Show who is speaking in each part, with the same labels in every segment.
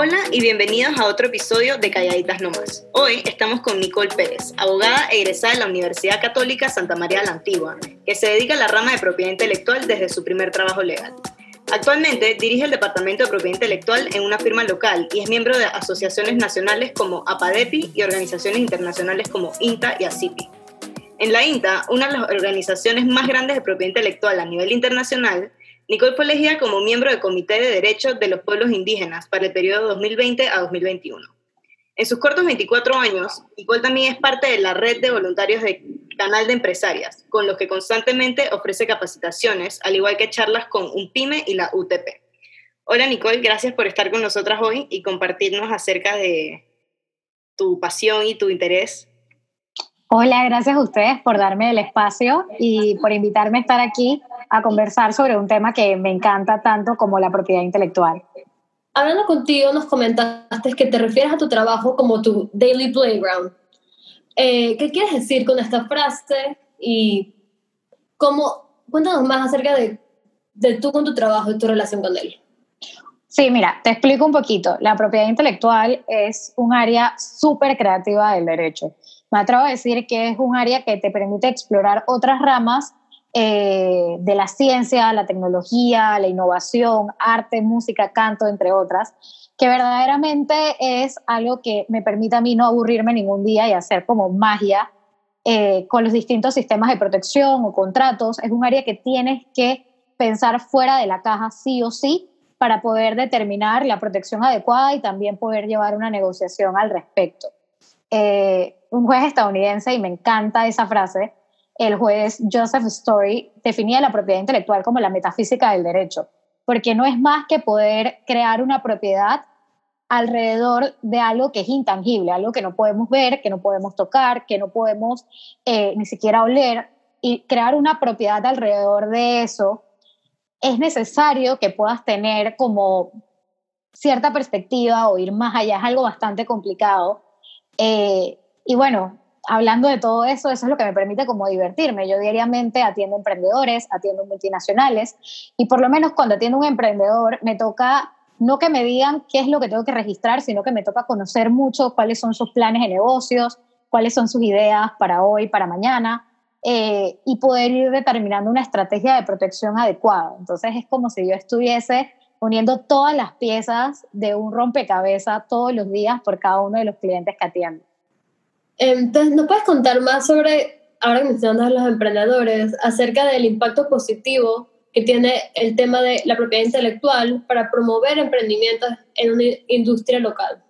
Speaker 1: Hola y bienvenidos a otro episodio de Calladitas No Más. Hoy estamos con Nicole Pérez, abogada egresada de la Universidad Católica Santa María la Antigua, que se dedica a la rama de propiedad intelectual desde su primer trabajo legal. Actualmente dirige el Departamento de Propiedad Intelectual en una firma local y es miembro de asociaciones nacionales como APADEPI y organizaciones internacionales como INTA y ACIPI. En la INTA, una de las organizaciones más grandes de propiedad intelectual a nivel internacional, Nicole fue elegida como miembro del Comité de Derechos de los Pueblos Indígenas para el periodo 2020 a 2021. En sus cortos 24 años, Nicole también es parte de la red de voluntarios de Canal de Empresarias, con los que constantemente ofrece capacitaciones, al igual que charlas con UNPYME y la UTP. Hola Nicole, gracias por estar con nosotras hoy y compartirnos acerca de tu pasión y tu interés.
Speaker 2: Hola, gracias a ustedes por darme el espacio y por invitarme a estar aquí a conversar sobre un tema que me encanta tanto como la propiedad intelectual.
Speaker 3: Hablando contigo, nos comentaste que te refieres a tu trabajo como tu daily playground. Eh, ¿Qué quieres decir con esta frase? Y cómo, cuéntanos más acerca de, de tú con tu trabajo y tu relación con él.
Speaker 2: Sí, mira, te explico un poquito. La propiedad intelectual es un área súper creativa del derecho. Me atrevo a decir que es un área que te permite explorar otras ramas eh, de la ciencia, la tecnología, la innovación, arte, música, canto, entre otras, que verdaderamente es algo que me permite a mí no aburrirme ningún día y hacer como magia eh, con los distintos sistemas de protección o contratos. Es un área que tienes que pensar fuera de la caja sí o sí para poder determinar la protección adecuada y también poder llevar una negociación al respecto. Eh, un juez estadounidense, y me encanta esa frase, el juez Joseph Story definía la propiedad intelectual como la metafísica del derecho, porque no es más que poder crear una propiedad alrededor de algo que es intangible, algo que no podemos ver, que no podemos tocar, que no podemos eh, ni siquiera oler, y crear una propiedad alrededor de eso, es necesario que puedas tener como cierta perspectiva o ir más allá, es algo bastante complicado. Eh, y bueno, hablando de todo eso, eso es lo que me permite como divertirme. Yo diariamente atiendo emprendedores, atiendo multinacionales y por lo menos cuando atiendo un emprendedor me toca no que me digan qué es lo que tengo que registrar, sino que me toca conocer mucho cuáles son sus planes de negocios, cuáles son sus ideas para hoy, para mañana, eh, y poder ir determinando una estrategia de protección adecuada. Entonces es como si yo estuviese poniendo todas las piezas de un rompecabezas todos los días por cada uno de los clientes que atiendo.
Speaker 3: Entonces, ¿nos puedes contar más sobre, ahora que mencionas a los emprendedores, acerca del impacto positivo que tiene el tema de la propiedad intelectual para promover emprendimientos en una industria local?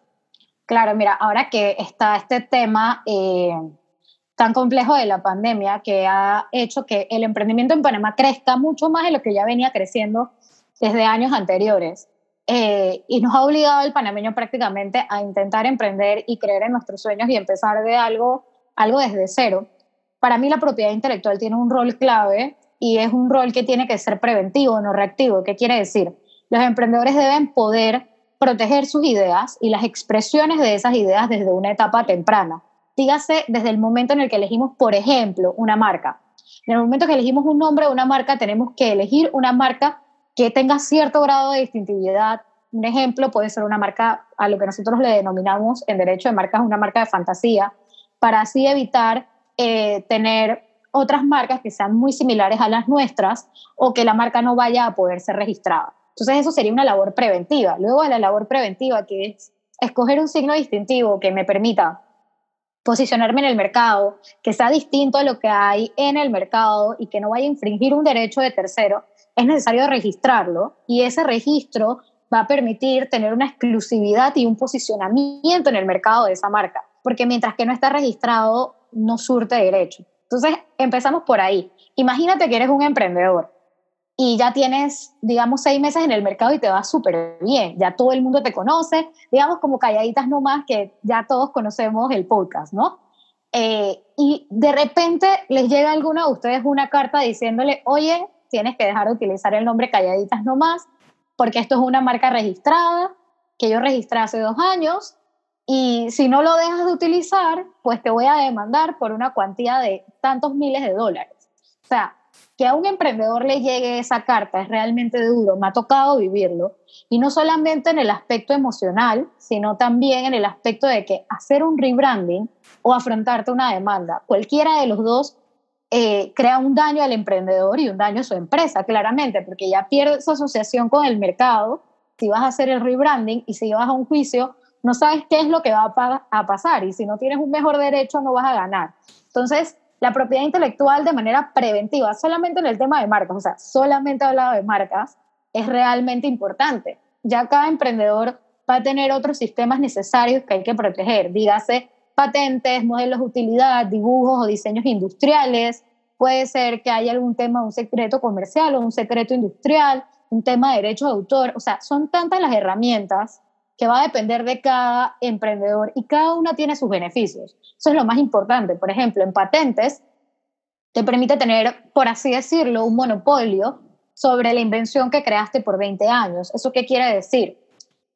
Speaker 2: Claro, mira, ahora que está este tema eh, tan complejo de la pandemia que ha hecho que el emprendimiento en Panamá crezca mucho más de lo que ya venía creciendo desde años anteriores. Eh, y nos ha obligado el panameño prácticamente a intentar emprender y creer en nuestros sueños y empezar de algo, algo desde cero. Para mí la propiedad intelectual tiene un rol clave y es un rol que tiene que ser preventivo, no reactivo. ¿Qué quiere decir? Los emprendedores deben poder proteger sus ideas y las expresiones de esas ideas desde una etapa temprana. Dígase desde el momento en el que elegimos, por ejemplo, una marca. En el momento que elegimos un nombre o una marca, tenemos que elegir una marca que tenga cierto grado de distintividad. Un ejemplo puede ser una marca, a lo que nosotros le denominamos en derecho de marcas, una marca de fantasía, para así evitar eh, tener otras marcas que sean muy similares a las nuestras o que la marca no vaya a poder ser registrada. Entonces eso sería una labor preventiva. Luego de la labor preventiva, que es escoger un signo distintivo que me permita posicionarme en el mercado, que sea distinto a lo que hay en el mercado y que no vaya a infringir un derecho de tercero, es necesario registrarlo y ese registro va a permitir tener una exclusividad y un posicionamiento en el mercado de esa marca, porque mientras que no está registrado, no surte derecho. Entonces, empezamos por ahí. Imagínate que eres un emprendedor y ya tienes, digamos, seis meses en el mercado y te va súper bien, ya todo el mundo te conoce, digamos como calladitas nomás que ya todos conocemos el podcast, ¿no? Eh, y de repente les llega a alguno de ustedes una carta diciéndole, oye, tienes que dejar de utilizar el nombre Calladitas no más, porque esto es una marca registrada que yo registré hace dos años y si no lo dejas de utilizar, pues te voy a demandar por una cuantía de tantos miles de dólares. O sea, que a un emprendedor le llegue esa carta es realmente duro, me ha tocado vivirlo, y no solamente en el aspecto emocional, sino también en el aspecto de que hacer un rebranding o afrontarte una demanda, cualquiera de los dos eh, crea un daño al emprendedor y un daño a su empresa, claramente, porque ya pierde su asociación con el mercado, si vas a hacer el rebranding y si vas a un juicio, no sabes qué es lo que va a, a pasar y si no tienes un mejor derecho no vas a ganar. Entonces, la propiedad intelectual de manera preventiva, solamente en el tema de marcas, o sea, solamente hablado de marcas, es realmente importante. Ya cada emprendedor va a tener otros sistemas necesarios que hay que proteger, dígase patentes, modelos de utilidad, dibujos o diseños industriales, puede ser que haya algún tema, un secreto comercial o un secreto industrial, un tema de derecho de autor, o sea, son tantas las herramientas que va a depender de cada emprendedor y cada una tiene sus beneficios. Eso es lo más importante. Por ejemplo, en patentes te permite tener, por así decirlo, un monopolio sobre la invención que creaste por 20 años. ¿Eso qué quiere decir?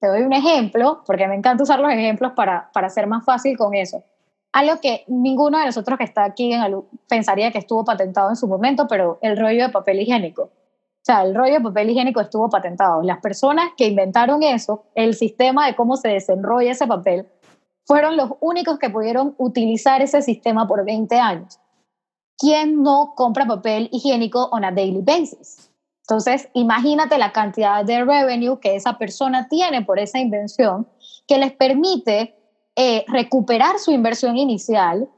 Speaker 2: Te doy un ejemplo, porque me encanta usar los ejemplos para, para ser más fácil con eso. Algo que ninguno de nosotros que está aquí en pensaría que estuvo patentado en su momento, pero el rollo de papel higiénico. O sea, el rollo de papel higiénico estuvo patentado. Las personas que inventaron eso, el sistema de cómo se desenrolla ese papel, fueron los únicos que pudieron utilizar ese sistema por 20 años. ¿Quién no compra papel higiénico on a daily basis? Entonces, imagínate la cantidad de revenue que esa persona tiene por esa invención que les permite eh, recuperar su inversión inicial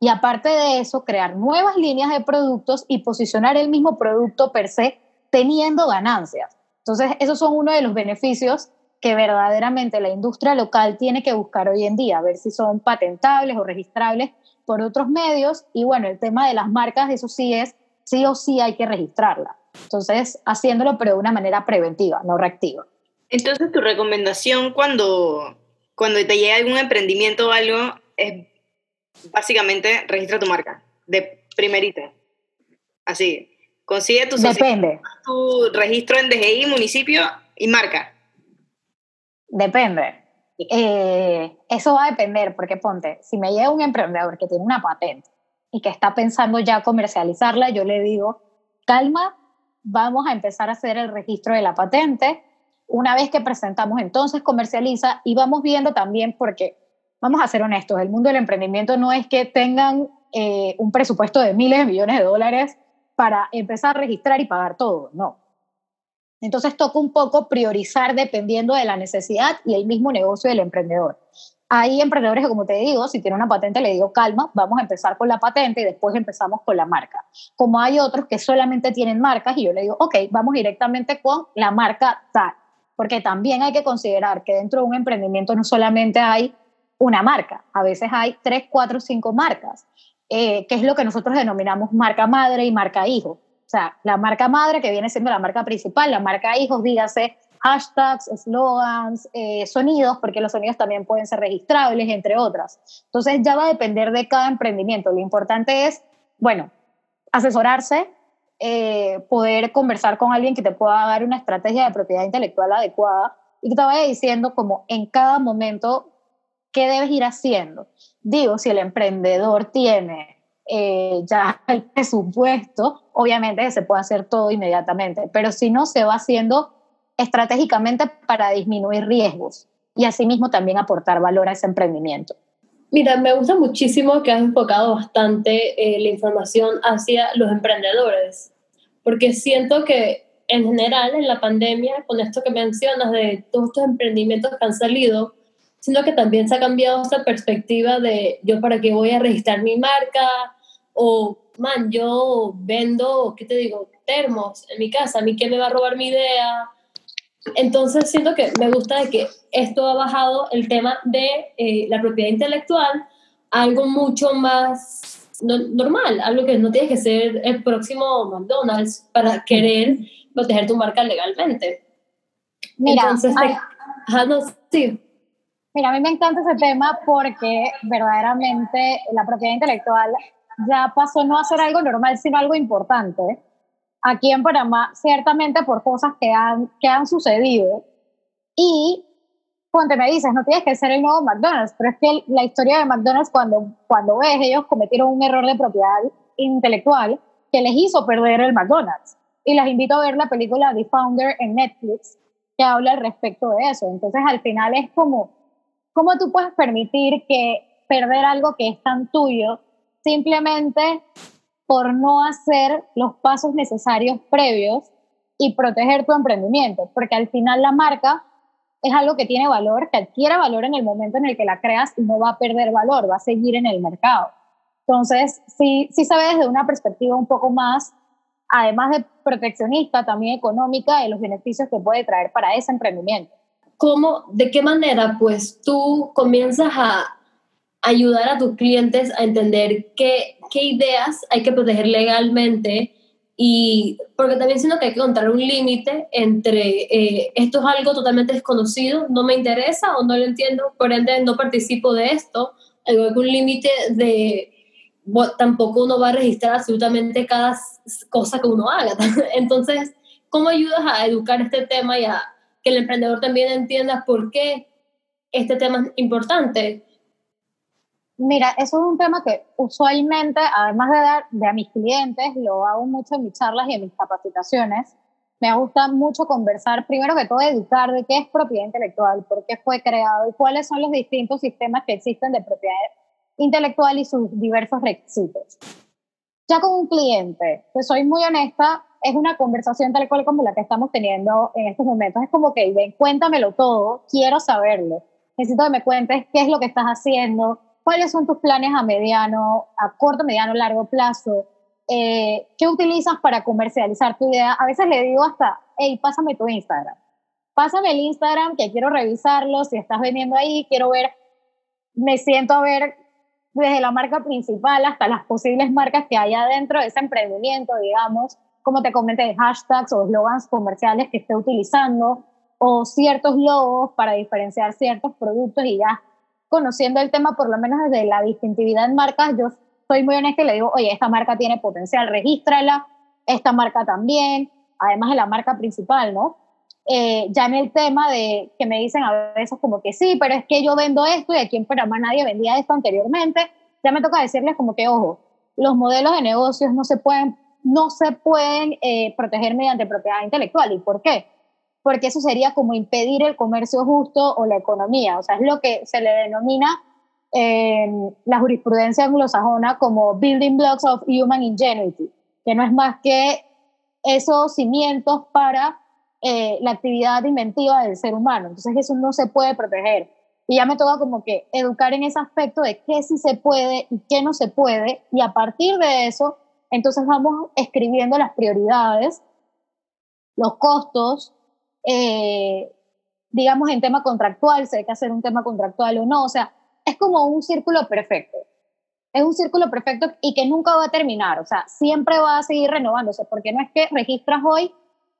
Speaker 2: y aparte de eso, crear nuevas líneas de productos y posicionar el mismo producto per se teniendo ganancias. Entonces, esos son uno de los beneficios que verdaderamente la industria local tiene que buscar hoy en día, a ver si son patentables o registrables por otros medios. Y bueno, el tema de las marcas, eso sí es, sí o sí hay que registrarla. Entonces, haciéndolo, pero de una manera preventiva, no reactiva.
Speaker 1: Entonces, tu recomendación cuando, cuando te llega algún emprendimiento o algo es básicamente registra tu marca, de primerita. Así, Consigue tu,
Speaker 2: Depende.
Speaker 1: tu registro en DGI, municipio y marca.
Speaker 2: Depende. Eh, eso va a depender, porque ponte, si me llega un emprendedor que tiene una patente y que está pensando ya comercializarla, yo le digo, calma, vamos a empezar a hacer el registro de la patente. Una vez que presentamos, entonces comercializa y vamos viendo también, porque vamos a ser honestos, el mundo del emprendimiento no es que tengan eh, un presupuesto de miles de millones de dólares para empezar a registrar y pagar todo, no. Entonces toca un poco priorizar dependiendo de la necesidad y el mismo negocio del emprendedor. Hay emprendedores que, como te digo, si tiene una patente, le digo, calma, vamos a empezar con la patente y después empezamos con la marca. Como hay otros que solamente tienen marcas y yo le digo, ok, vamos directamente con la marca tal. Porque también hay que considerar que dentro de un emprendimiento no solamente hay una marca, a veces hay tres, cuatro, cinco marcas. Eh, es lo que nosotros denominamos marca madre y marca hijo. O sea, la marca madre que viene siendo la marca principal, la marca hijos, dígase hashtags, slogans, eh, sonidos, porque los sonidos también pueden ser registrables, entre otras. Entonces ya va a depender de cada emprendimiento. Lo importante es, bueno, asesorarse, eh, poder conversar con alguien que te pueda dar una estrategia de propiedad intelectual adecuada y que te vaya diciendo como en cada momento qué debes ir haciendo. Digo, si el emprendedor tiene eh, ya el presupuesto, obviamente se puede hacer todo inmediatamente, pero si no, se va haciendo estratégicamente para disminuir riesgos y asimismo también aportar valor a ese emprendimiento.
Speaker 3: Mira, me gusta muchísimo que has enfocado bastante eh, la información hacia los emprendedores, porque siento que en general en la pandemia, con esto que mencionas de todos estos emprendimientos que han salido, sino que también se ha cambiado esa perspectiva de yo para qué voy a registrar mi marca o, man, yo vendo, ¿qué te digo? Termos en mi casa, ¿a mí quién me va a robar mi idea? Entonces siento que me gusta de que esto ha bajado el tema de eh, la propiedad intelectual a algo mucho más normal, algo que no tienes que ser el próximo McDonald's para querer proteger tu marca legalmente.
Speaker 2: Mira,
Speaker 3: Entonces, no, sí.
Speaker 2: Mira, a mí me encanta ese tema porque verdaderamente la propiedad intelectual ya pasó no a ser algo normal, sino algo importante. Aquí en Panamá, ciertamente por cosas que han, que han sucedido. Y, cuando me dices, no tienes que ser el nuevo McDonald's, pero es que la historia de McDonald's, cuando, cuando ves, ellos cometieron un error de propiedad intelectual que les hizo perder el McDonald's. Y les invito a ver la película The Founder en Netflix, que habla al respecto de eso. Entonces, al final es como, ¿cómo tú puedes permitir que perder algo que es tan tuyo simplemente por no hacer los pasos necesarios previos y proteger tu emprendimiento? Porque al final la marca es algo que tiene valor, que adquiere valor en el momento en el que la creas y no va a perder valor, va a seguir en el mercado. Entonces, sí, sí se ve desde una perspectiva un poco más, además de proteccionista, también económica, de los beneficios que puede traer para ese emprendimiento.
Speaker 3: ¿Cómo, de qué manera, pues, tú comienzas a ayudar a tus clientes a entender qué, qué ideas hay que proteger legalmente y porque también siento que hay que encontrar un límite entre eh, esto es algo totalmente desconocido, no me interesa o no lo entiendo, por ende no participo de esto, hay algún límite de tampoco uno va a registrar absolutamente cada cosa que uno haga. Entonces, ¿cómo ayudas a educar este tema y a que el emprendedor también entienda por qué este tema es importante?
Speaker 2: Mira, eso es un tema que usualmente, además de dar de a mis clientes, lo hago mucho en mis charlas y en mis capacitaciones. Me gusta mucho conversar, primero que todo, educar de qué es propiedad intelectual, por qué fue creado y cuáles son los distintos sistemas que existen de propiedad intelectual y sus diversos requisitos. Ya con un cliente, pues soy muy honesta, es una conversación tal cual como la que estamos teniendo en estos momentos. Es como que, ven, cuéntamelo todo, quiero saberlo. Necesito que me cuentes qué es lo que estás haciendo, cuáles son tus planes a mediano, a corto, mediano, largo plazo, eh, qué utilizas para comercializar tu idea. A veces le digo hasta, hey, pásame tu Instagram. Pásame el Instagram que quiero revisarlo, si estás vendiendo ahí, quiero ver, me siento a ver desde la marca principal hasta las posibles marcas que hay adentro de ese emprendimiento, digamos, como te comenté, hashtags o slogans comerciales que esté utilizando o ciertos logos para diferenciar ciertos productos y ya conociendo el tema, por lo menos desde la distintividad en marcas, yo soy muy honesta y le digo, oye, esta marca tiene potencial, regístrala, esta marca también, además de la marca principal, ¿no? Eh, ya en el tema de que me dicen a veces como que sí, pero es que yo vendo esto y aquí en Panamá nadie vendía esto anteriormente, ya me toca decirles como que, ojo, los modelos de negocios no se pueden, no se pueden eh, proteger mediante propiedad intelectual. ¿Y por qué? Porque eso sería como impedir el comercio justo o la economía. O sea, es lo que se le denomina en la jurisprudencia anglosajona como building blocks of human ingenuity, que no es más que esos cimientos para eh, la actividad inventiva del ser humano. Entonces eso no se puede proteger. Y ya me toca como que educar en ese aspecto de qué sí se puede y qué no se puede. Y a partir de eso, entonces vamos escribiendo las prioridades, los costos, eh, digamos en tema contractual, si hay que hacer un tema contractual o no. O sea, es como un círculo perfecto. Es un círculo perfecto y que nunca va a terminar. O sea, siempre va a seguir renovándose, porque no es que registras hoy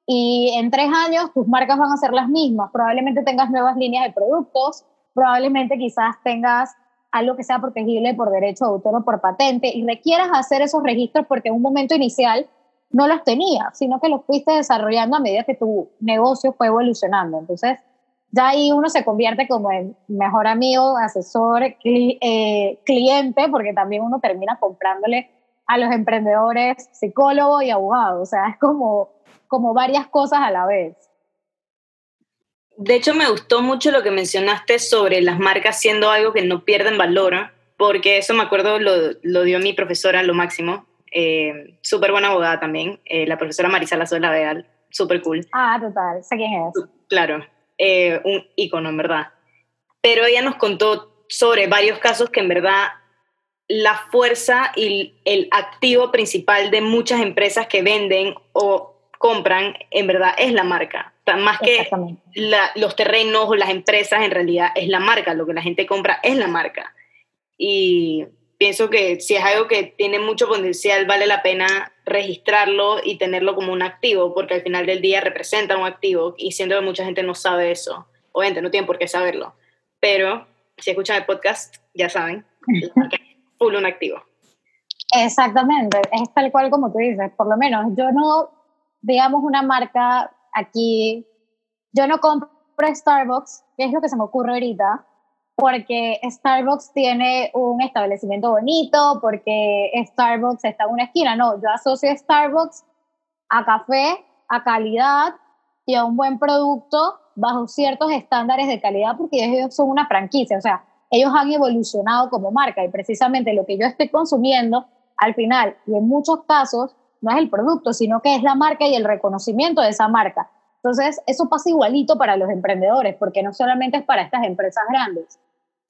Speaker 2: y en tres años tus marcas van a ser las mismas. Probablemente tengas nuevas líneas de productos, probablemente quizás tengas algo que sea protegible por derecho de autor o por patente y requieras hacer esos registros porque en un momento inicial no los tenías, sino que los fuiste desarrollando a medida que tu negocio fue evolucionando. Entonces, ya ahí uno se convierte como en mejor amigo, asesor, eh, cliente, porque también uno termina comprándole a los emprendedores psicólogo y abogado. O sea, es como como varias cosas a la vez.
Speaker 1: De hecho, me gustó mucho lo que mencionaste sobre las marcas siendo algo que no pierden valor, porque eso me acuerdo lo, dio mi profesora lo máximo, eh, súper buena abogada también, eh, la profesora Marisa Lazola Veal, súper cool.
Speaker 2: Ah, total, sé quién es.
Speaker 1: Claro, eh, un ícono en verdad. Pero ella nos contó sobre varios casos que en verdad la fuerza y el activo principal de muchas empresas que venden o compran, en verdad es la marca. Más que los terrenos o las empresas, en realidad es la marca. Lo que la gente compra es la marca. Y pienso que si es algo que tiene mucho potencial, vale la pena registrarlo y tenerlo como un activo, porque al final del día representa un activo y siento que mucha gente no sabe eso. Obviamente no tiene por qué saberlo, pero si escuchan el podcast, ya saben, full un activo.
Speaker 2: Exactamente, es tal cual como tú dices, por lo menos yo no digamos, una marca aquí, yo no compro Starbucks, que es lo que se me ocurre ahorita, porque Starbucks tiene un establecimiento bonito, porque Starbucks está en una esquina. No, yo asocio Starbucks a café, a calidad y a un buen producto bajo ciertos estándares de calidad porque ellos son una franquicia, o sea, ellos han evolucionado como marca y precisamente lo que yo estoy consumiendo al final y en muchos casos no es el producto, sino que es la marca y el reconocimiento de esa marca. Entonces, eso pasa igualito para los emprendedores, porque no solamente es para estas empresas grandes.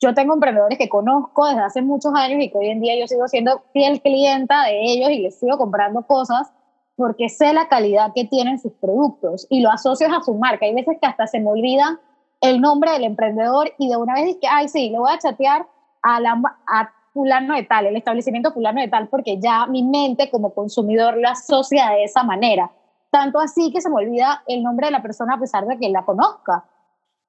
Speaker 2: Yo tengo emprendedores que conozco desde hace muchos años y que hoy en día yo sigo siendo fiel clienta de ellos y les sigo comprando cosas porque sé la calidad que tienen sus productos y lo asocio a su marca. Hay veces que hasta se me olvida el nombre del emprendedor y de una vez dije, ay, sí, le voy a chatear a, la, a fulano de tal, el establecimiento fulano de tal, porque ya mi mente como consumidor lo asocia de esa manera. Tanto así que se me olvida el nombre de la persona a pesar de que la conozca.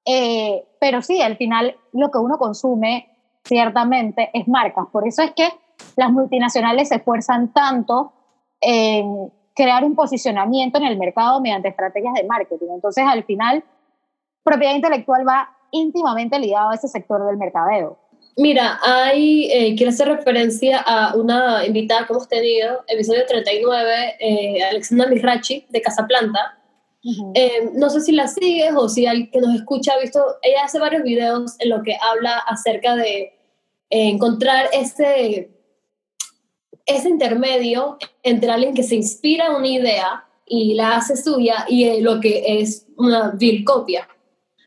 Speaker 2: Eh, pero sí, al final lo que uno consume ciertamente es marcas. Por eso es que las multinacionales se esfuerzan tanto en crear un posicionamiento en el mercado mediante estrategias de marketing. Entonces, al final, propiedad intelectual va íntimamente ligado a ese sector del mercadeo.
Speaker 3: Mira, hay, eh, quiero hacer referencia a una invitada que hemos tenido, episodio 39, eh, Alexandra Mirachi, de Casaplanta. Eh, no sé si la sigues o si alguien que nos escucha ha visto, ella hace varios videos en lo que habla acerca de eh, encontrar ese ese intermedio entre alguien que se inspira una idea y la hace suya y lo que es una vil copia.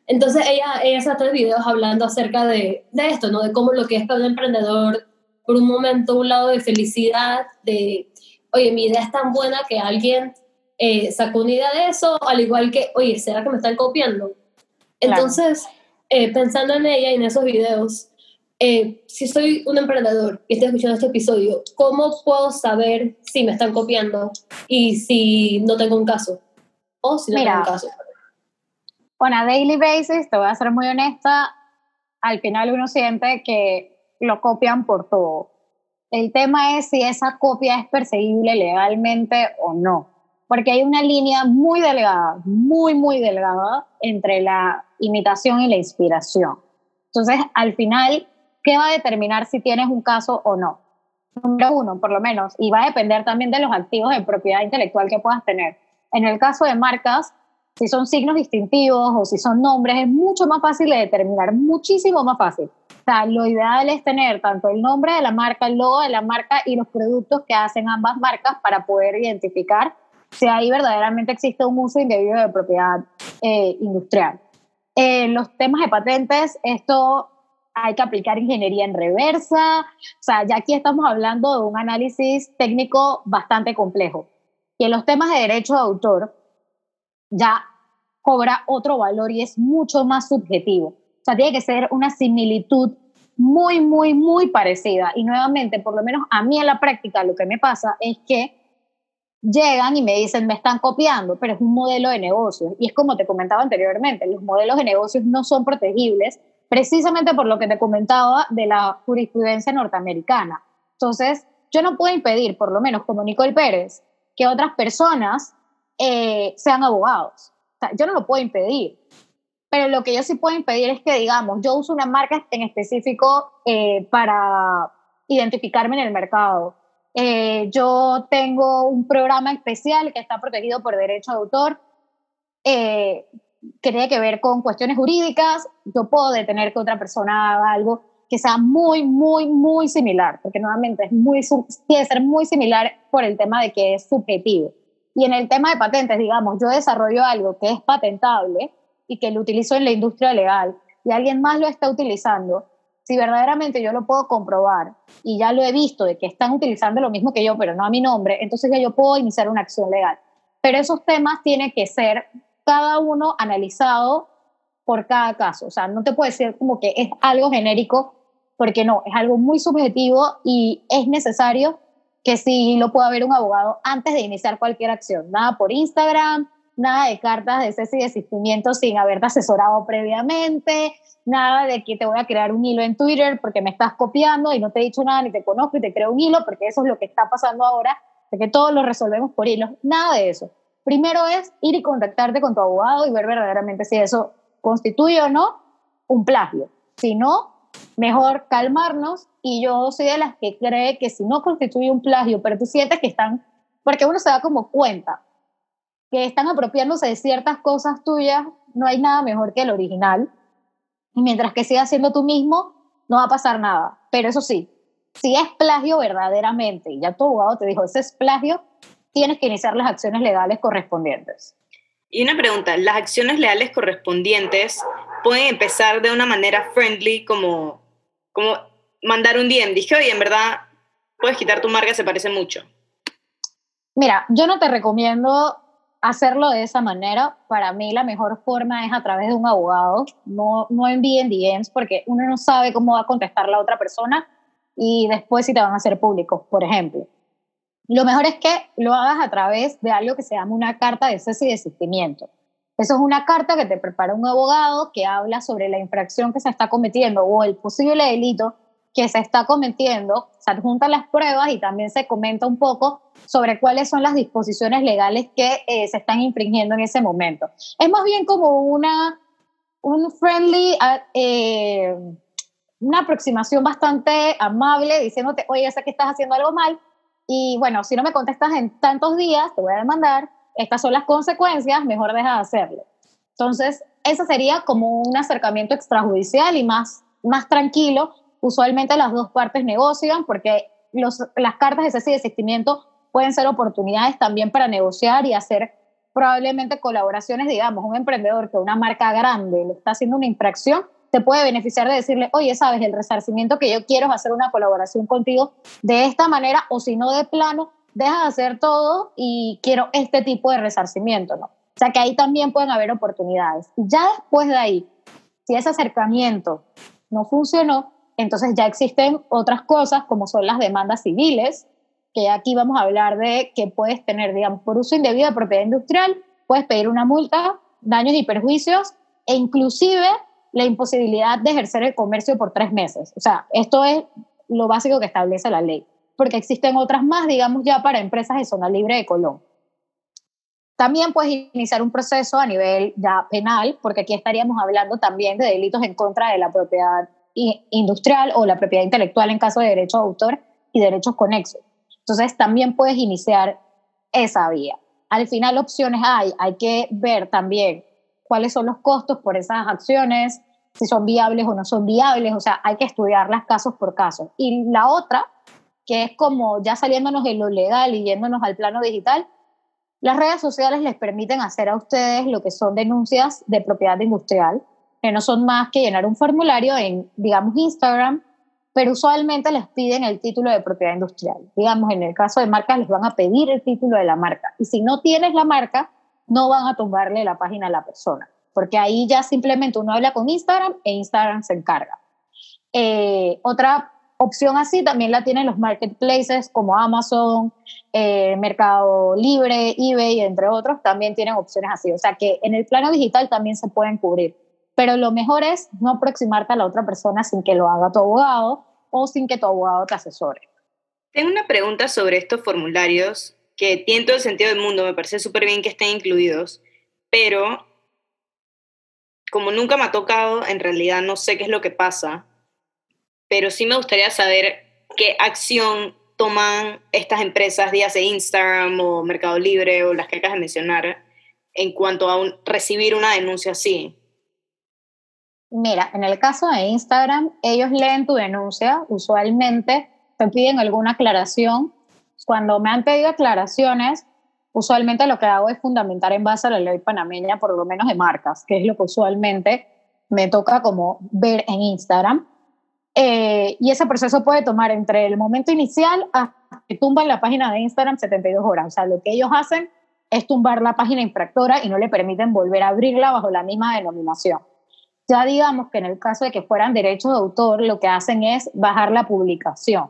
Speaker 3: Entonces ella, ella hace tres videos hablando acerca de, de, esto, ¿no? De cómo lo que es para un emprendedor, por un momento, un lado de felicidad, de, oye, mi idea es tan buena que alguien eh, sacó una idea de eso, al igual que, oye, ¿será que me están copiando? Entonces, eh, pensando en ella y en esos videos, eh, si soy un emprendedor y estoy escuchando este episodio, ¿cómo puedo saber si me están copiando y si no tengo un caso? O si no tengo un caso.
Speaker 2: On a daily basis, te voy a ser muy honesta, al final uno siente que lo copian por todo. El tema es si esa copia es perseguible legalmente o no, porque hay una línea muy delgada, muy, muy delgada entre la imitación y la inspiración. Entonces, al final, ¿qué va a determinar si tienes un caso o no? Número uno, por lo menos, y va a depender también de los activos de propiedad intelectual que puedas tener. En el caso de marcas, si son signos distintivos o si son nombres, es mucho más fácil de determinar, muchísimo más fácil. O sea, lo ideal es tener tanto el nombre de la marca, el logo de la marca y los productos que hacen ambas marcas para poder identificar si ahí verdaderamente existe un uso indebido de propiedad eh, industrial. En los temas de patentes, esto hay que aplicar ingeniería en reversa, o sea, ya aquí estamos hablando de un análisis técnico bastante complejo. Y en los temas de derecho de autor ya cobra otro valor y es mucho más subjetivo. O sea, tiene que ser una similitud muy, muy, muy parecida. Y nuevamente, por lo menos a mí en la práctica lo que me pasa es que llegan y me dicen, me están copiando, pero es un modelo de negocio. Y es como te comentaba anteriormente, los modelos de negocios no son protegibles precisamente por lo que te comentaba de la jurisprudencia norteamericana. Entonces, yo no puedo impedir, por lo menos como Nicole Pérez, que otras personas eh, sean abogados. Yo no lo puedo impedir. Pero lo que yo sí puedo impedir es que, digamos, yo uso una marca en específico eh, para identificarme en el mercado. Eh, yo tengo un programa especial que está protegido por derecho de autor que tiene que ver con cuestiones jurídicas, yo puedo detener que otra persona haga algo que sea muy, muy, muy similar, porque nuevamente es muy, tiene que ser muy similar por el tema de que es subjetivo. Y en el tema de patentes, digamos, yo desarrollo algo que es patentable y que lo utilizo en la industria legal y alguien más lo está utilizando, si verdaderamente yo lo puedo comprobar y ya lo he visto de que están utilizando lo mismo que yo, pero no a mi nombre, entonces ya yo puedo iniciar una acción legal. Pero esos temas tienen que ser cada uno analizado por cada caso. O sea, no te puede decir como que es algo genérico, porque no, es algo muy subjetivo y es necesario que sí lo pueda ver un abogado antes de iniciar cualquier acción. Nada por Instagram, nada de cartas de cese y desistimiento sin haberte asesorado previamente, nada de que te voy a crear un hilo en Twitter porque me estás copiando y no te he dicho nada ni te conozco y te creo un hilo porque eso es lo que está pasando ahora, de que todos lo resolvemos por hilos, nada de eso. Primero es ir y contactarte con tu abogado y ver verdaderamente si eso constituye o no un plagio. Si no, mejor calmarnos y yo soy de las que cree que si no constituye un plagio, pero tú sientes que están, porque uno se da como cuenta, que están apropiándose de ciertas cosas tuyas, no hay nada mejor que el original. Y mientras que sigas siendo tú mismo, no va a pasar nada. Pero eso sí, si es plagio verdaderamente, y ya tu abogado te dijo, ese es plagio, tienes que iniciar las acciones legales correspondientes.
Speaker 1: Y una pregunta, ¿las acciones legales correspondientes pueden empezar de una manera friendly como, como mandar un DM? Dije, oye, en verdad, puedes quitar tu marca, se parece mucho.
Speaker 2: Mira, yo no te recomiendo hacerlo de esa manera. Para mí la mejor forma es a través de un abogado. No, no envíen DMs porque uno no sabe cómo va a contestar la otra persona y después si te van a hacer públicos, por ejemplo. Lo mejor es que lo hagas a través de algo que se llama una carta de cese y desistimiento. Eso es una carta que te prepara un abogado que habla sobre la infracción que se está cometiendo o el posible delito que se está cometiendo, se adjuntan las pruebas y también se comenta un poco sobre cuáles son las disposiciones legales que eh, se están infringiendo en ese momento. Es más bien como una, un friendly, ah, eh, una aproximación bastante amable diciéndote, oye, sé que estás haciendo algo mal y bueno, si no me contestas en tantos días, te voy a demandar, estas son las consecuencias, mejor deja de hacerlo. Entonces, eso sería como un acercamiento extrajudicial y más, más tranquilo. Usualmente las dos partes negocian porque los, las cartas de cese y desistimiento pueden ser oportunidades también para negociar y hacer probablemente colaboraciones, digamos, un emprendedor que una marca grande le está haciendo una infracción, te puede beneficiar de decirle, oye, sabes, el resarcimiento que yo quiero es hacer una colaboración contigo de esta manera, o si no de plano, deja de hacer todo y quiero este tipo de resarcimiento, ¿no? O sea que ahí también pueden haber oportunidades. Y ya después de ahí, si ese acercamiento no funcionó, entonces ya existen otras cosas como son las demandas civiles, que aquí vamos a hablar de que puedes tener, digamos, por uso indebido de propiedad industrial, puedes pedir una multa, daños y perjuicios, e inclusive la imposibilidad de ejercer el comercio por tres meses. O sea, esto es lo básico que establece la ley, porque existen otras más, digamos, ya para empresas de zona libre de Colón. También puedes iniciar un proceso a nivel ya penal, porque aquí estaríamos hablando también de delitos en contra de la propiedad industrial o la propiedad intelectual en caso de derecho de autor y derechos conexos. Entonces también puedes iniciar esa vía. Al final opciones hay, hay que ver también cuáles son los costos por esas acciones, si son viables o no son viables, o sea, hay que estudiarlas casos por caso. Y la otra, que es como ya saliéndonos de lo legal y yéndonos al plano digital, las redes sociales les permiten hacer a ustedes lo que son denuncias de propiedad industrial, que no son más que llenar un formulario en, digamos, Instagram, pero usualmente les piden el título de propiedad industrial. Digamos, en el caso de marcas les van a pedir el título de la marca. Y si no tienes la marca, no van a tumbarle la página a la persona, porque ahí ya simplemente uno habla con Instagram e Instagram se encarga. Eh, otra opción así también la tienen los marketplaces como Amazon, eh, Mercado Libre, eBay, entre otros, también tienen opciones así. O sea que en el plano digital también se pueden cubrir. Pero lo mejor es no aproximarte a la otra persona sin que lo haga tu abogado o sin que tu abogado te asesore.
Speaker 1: Tengo una pregunta sobre estos formularios que tienen todo el sentido del mundo, me parece súper bien que estén incluidos, pero como nunca me ha tocado, en realidad no sé qué es lo que pasa, pero sí me gustaría saber qué acción toman estas empresas, días de Instagram o Mercado Libre o las que acabas de mencionar, en cuanto a recibir una denuncia así.
Speaker 2: Mira, en el caso de Instagram, ellos leen tu denuncia, usualmente te piden alguna aclaración cuando me han pedido aclaraciones, usualmente lo que hago es fundamentar en base a la ley panameña, por lo menos de marcas, que es lo que usualmente me toca como ver en Instagram. Eh, y ese proceso puede tomar entre el momento inicial hasta que tumban la página de Instagram 72 horas. O sea, lo que ellos hacen es tumbar la página infractora y no le permiten volver a abrirla bajo la misma denominación. Ya digamos que en el caso de que fueran derechos de autor, lo que hacen es bajar la publicación.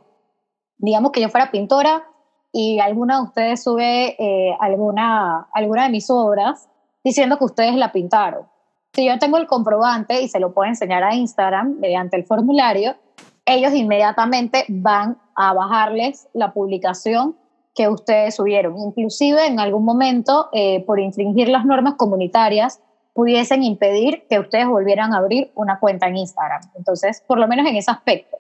Speaker 2: Digamos que yo fuera pintora, y alguna de ustedes sube eh, alguna, alguna de mis obras diciendo que ustedes la pintaron. Si yo tengo el comprobante y se lo puedo enseñar a Instagram mediante el formulario, ellos inmediatamente van a bajarles la publicación que ustedes subieron. Inclusive en algún momento, eh, por infringir las normas comunitarias, pudiesen impedir que ustedes volvieran a abrir una cuenta en Instagram. Entonces, por lo menos en ese aspecto.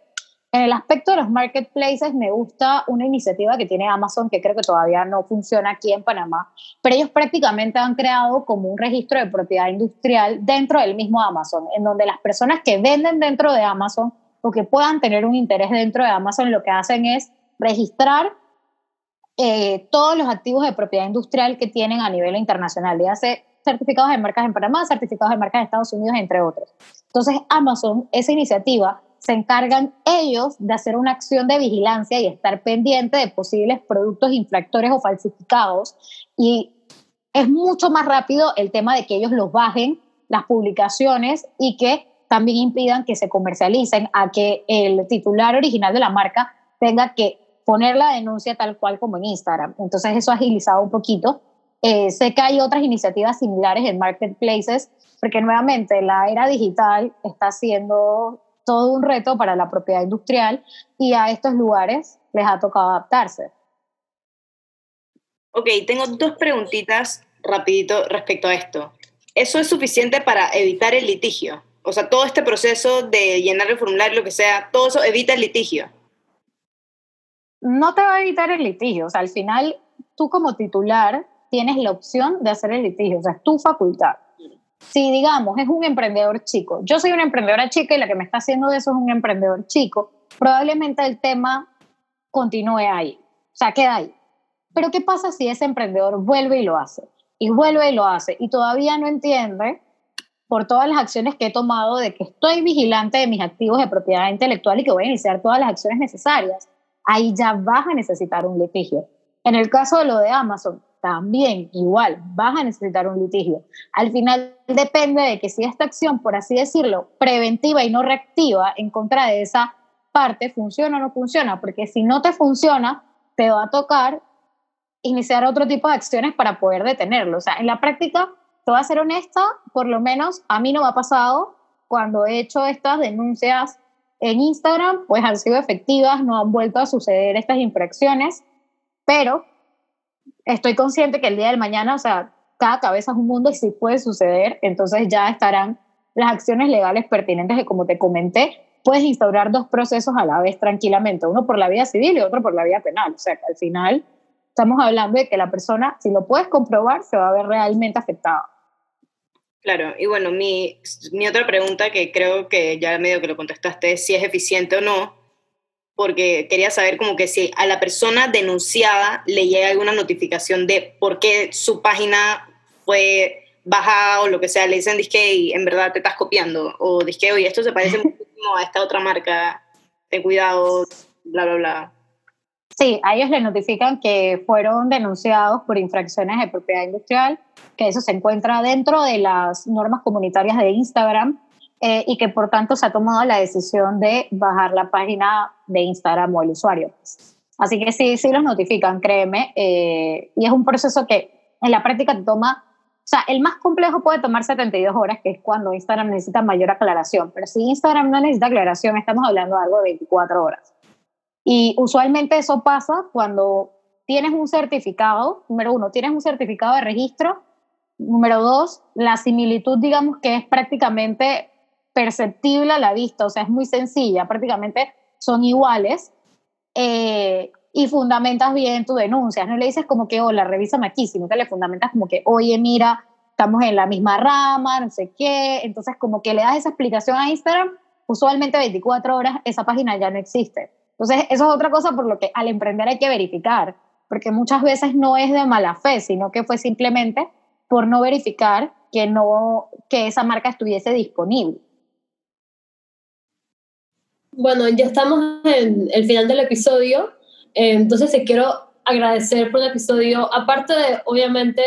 Speaker 2: En el aspecto de los marketplaces, me gusta una iniciativa que tiene Amazon, que creo que todavía no funciona aquí en Panamá, pero ellos prácticamente han creado como un registro de propiedad industrial dentro del mismo Amazon, en donde las personas que venden dentro de Amazon o que puedan tener un interés dentro de Amazon, lo que hacen es registrar eh, todos los activos de propiedad industrial que tienen a nivel internacional, ya sea certificados de marcas en Panamá, certificados de marcas en Estados Unidos, entre otros. Entonces, Amazon, esa iniciativa, se encargan ellos de hacer una acción de vigilancia y estar pendiente de posibles productos infractores o falsificados. Y es mucho más rápido el tema de que ellos los bajen las publicaciones y que también impidan que se comercialicen a que el titular original de la marca tenga que poner la denuncia tal cual como en Instagram. Entonces eso ha agilizado un poquito. Eh, sé que hay otras iniciativas similares en marketplaces, porque nuevamente la era digital está siendo todo un reto para la propiedad industrial y a estos lugares les ha tocado adaptarse.
Speaker 1: Ok, tengo dos preguntitas rapidito respecto a esto. ¿Eso es suficiente para evitar el litigio? O sea, todo este proceso de llenar el formulario, lo que sea, todo eso evita el litigio
Speaker 2: no te va a evitar el litigio. O sea, al final, tú como titular tienes la opción de hacer el litigio, o sea, es tu facultad. Si, digamos, es un emprendedor chico, yo soy una emprendedora chica y la que me está haciendo de eso es un emprendedor chico, probablemente el tema continúe ahí, o sea, queda ahí. Pero ¿qué pasa si ese emprendedor vuelve y lo hace? Y vuelve y lo hace y todavía no entiende por todas las acciones que he tomado de que estoy vigilante de mis activos de propiedad intelectual y que voy a iniciar todas las acciones necesarias ahí ya vas a necesitar un litigio. En el caso de lo de Amazon, también igual, vas a necesitar un litigio. Al final depende de que si esta acción, por así decirlo, preventiva y no reactiva en contra de esa parte funciona o no funciona, porque si no te funciona, te va a tocar iniciar otro tipo de acciones para poder detenerlo. O sea, en la práctica, te voy a ser honesta, por lo menos a mí no me ha pasado cuando he hecho estas denuncias en Instagram, pues han sido efectivas, no han vuelto a suceder estas infracciones, pero estoy consciente que el día del mañana, o sea, cada cabeza es un mundo y sí puede suceder, entonces ya estarán las acciones legales pertinentes que como te comenté, puedes instaurar dos procesos a la vez tranquilamente, uno por la vía civil y otro por la vía penal, o sea, que al final estamos hablando de que la persona, si lo puedes comprobar, se va a ver realmente afectada.
Speaker 1: Claro, y bueno, mi, mi otra pregunta, que creo que ya medio que lo contestaste, es si es eficiente o no, porque quería saber como que si a la persona denunciada le llega alguna notificación de por qué su página fue bajada o lo que sea, le dicen disque y en verdad te estás copiando, o disque, oye, esto se parece muchísimo a esta otra marca, ten cuidado, bla, bla, bla.
Speaker 2: Sí, a ellos le notifican que fueron denunciados por infracciones de propiedad industrial, que eso se encuentra dentro de las normas comunitarias de Instagram eh, y que por tanto se ha tomado la decisión de bajar la página de Instagram o el usuario. Así que sí, sí los notifican, créeme, eh, y es un proceso que en la práctica toma, o sea, el más complejo puede tomar 72 horas, que es cuando Instagram necesita mayor aclaración, pero si Instagram no necesita aclaración, estamos hablando de algo de 24 horas. Y usualmente eso pasa cuando tienes un certificado, número uno, tienes un certificado de registro, número dos, la similitud, digamos que es prácticamente perceptible a la vista, o sea, es muy sencilla, prácticamente son iguales, eh, y fundamentas bien tu denuncia, no le dices como que, hola, revísame aquí, sino que le fundamentas como que, oye, mira, estamos en la misma rama, no sé qué, entonces como que le das esa explicación a Instagram, usualmente 24 horas esa página ya no existe. Entonces, eso es otra cosa por lo que al emprender hay que verificar, porque muchas veces no es de mala fe, sino que fue simplemente por no verificar que, no, que esa marca estuviese disponible.
Speaker 3: Bueno, ya estamos en el final del episodio, eh, entonces te quiero agradecer por el episodio, aparte de, obviamente,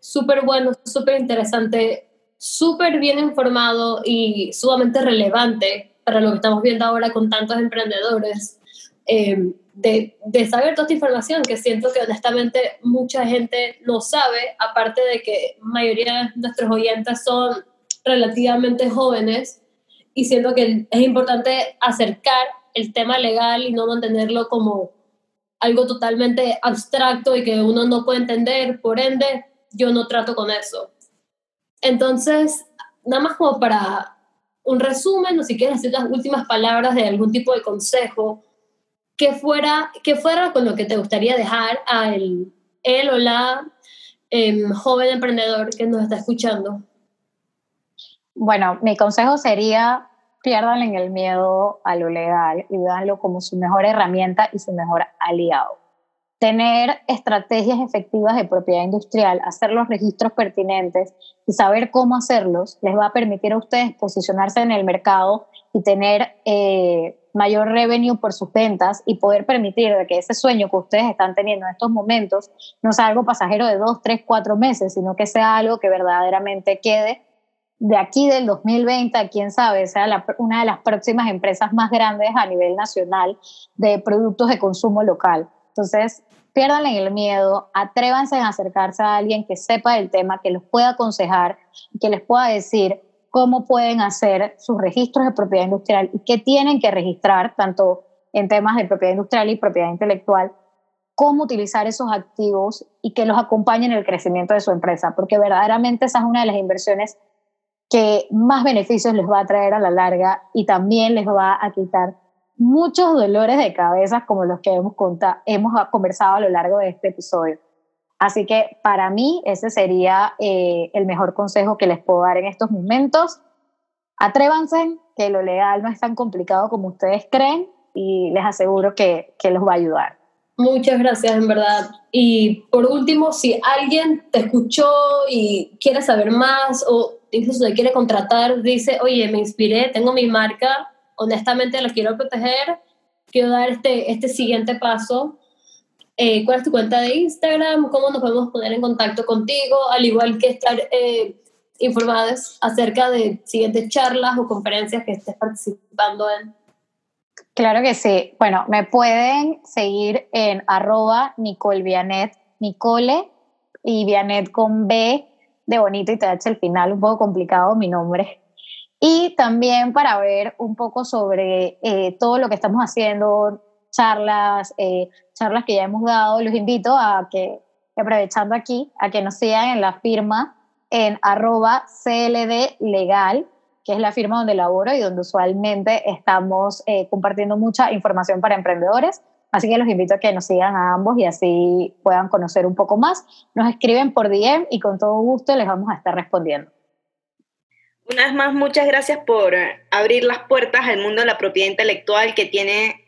Speaker 3: súper bueno, súper interesante, súper bien informado y sumamente relevante para lo que estamos viendo ahora con tantos emprendedores. Em, de, de, saber toda esta información que siento que honestamente mucha gente no sabe, aparte de que mayoría de nuestros oyentes son relativamente jóvenes y siento que es importante acercar el tema legal y no mantenerlo como algo totalmente abstracto y que uno no puede entender, por ende yo no trato con eso. Entonces, nada más como para un resumen, o si quieres decir las últimas palabras de algún tipo de consejo, que fuera, que fuera con lo que te gustaría dejar a el, él o la em, joven emprendedor que nos está escuchando.
Speaker 2: Bueno, mi consejo sería pierdan el miedo a lo legal y veanlo como su mejor herramienta y su mejor aliado. Tener estrategias efectivas de propiedad industrial, hacer los registros pertinentes y saber cómo hacerlos les va a permitir a ustedes posicionarse en el mercado y tener eh, mayor revenue por sus ventas y poder permitir que ese sueño que ustedes están teniendo en estos momentos no sea algo pasajero de dos, tres, cuatro meses, sino que sea algo que verdaderamente quede de aquí del 2020 a quién sabe, sea una de las próximas empresas más grandes a nivel nacional de productos de consumo local. Entonces, pierdan el miedo, atrévanse a acercarse a alguien que sepa del tema, que los pueda aconsejar, que les pueda decir cómo pueden hacer sus registros de propiedad industrial y qué tienen que registrar, tanto en temas de propiedad industrial y propiedad intelectual, cómo utilizar esos activos y que los acompañen en el crecimiento de su empresa, porque verdaderamente esa es una de las inversiones que más beneficios les va a traer a la larga y también les va a quitar muchos dolores de cabeza como los que hemos, hemos conversado a lo largo de este episodio. Así que para mí ese sería eh, el mejor consejo que les puedo dar en estos momentos. Atrévanse, que lo legal no es tan complicado como ustedes creen y les aseguro que, que los va a ayudar.
Speaker 3: Muchas gracias, en verdad. Y por último, si alguien te escuchó y quiere saber más o incluso te quiere contratar, dice, oye, me inspiré, tengo mi marca, honestamente la quiero proteger, quiero dar este, este siguiente paso. Eh, ¿Cuál es tu cuenta de Instagram? ¿Cómo nos podemos poner en contacto contigo? Al igual que estar eh, informados acerca de siguientes charlas o conferencias que estés participando en.
Speaker 2: Claro que sí. Bueno, me pueden seguir en arroba Nicole Vianet, Nicole y Vianet con B de bonito y TH el final, un poco complicado mi nombre. Y también para ver un poco sobre eh, todo lo que estamos haciendo, charlas, eh, charlas que ya hemos dado, los invito a que, aprovechando aquí, a que nos sigan en la firma en arroba CLD Legal, que es la firma donde laboro y donde usualmente estamos eh, compartiendo mucha información para emprendedores. Así que los invito a que nos sigan a ambos y así puedan conocer un poco más. Nos escriben por DM y con todo gusto les vamos a estar respondiendo.
Speaker 1: Una vez más, muchas gracias por abrir las puertas al mundo de la propiedad intelectual que tiene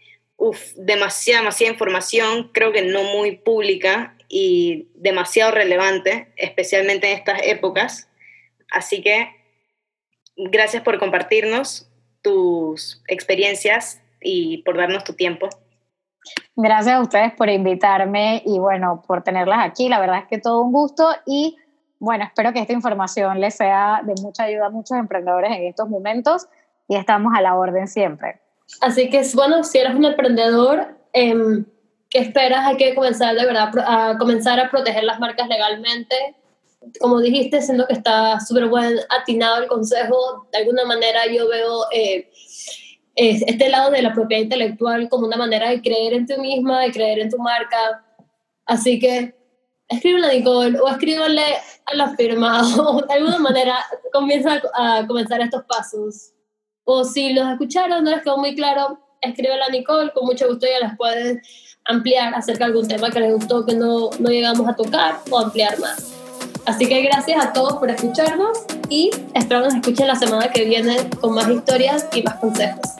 Speaker 1: demasiada, demasiada información, creo que no muy pública y demasiado relevante, especialmente en estas épocas. Así que gracias por compartirnos tus experiencias y por darnos tu tiempo.
Speaker 2: Gracias a ustedes por invitarme y bueno, por tenerlas aquí. La verdad es que todo un gusto y bueno, espero que esta información les sea de mucha ayuda a muchos emprendedores en estos momentos y estamos a la orden siempre.
Speaker 3: Así que bueno, si eres un emprendedor, eh, ¿qué esperas? Hay que comenzar de verdad a comenzar a proteger las marcas legalmente. Como dijiste, siendo que está súper buen atinado el consejo, de alguna manera yo veo eh, este lado de la propiedad intelectual como una manera de creer en ti misma, de creer en tu marca. Así que escríbele a Nicole o escríbanle a la firma o de alguna manera comienza a comenzar estos pasos. O si los escucharon, no les quedó muy claro, escríbele a Nicole, con mucho gusto ella las puede ampliar acerca de algún tema que les gustó que no, no llegamos a tocar o ampliar más. Así que gracias a todos por escucharnos y espero nos escuchen la semana que viene con más historias y más consejos.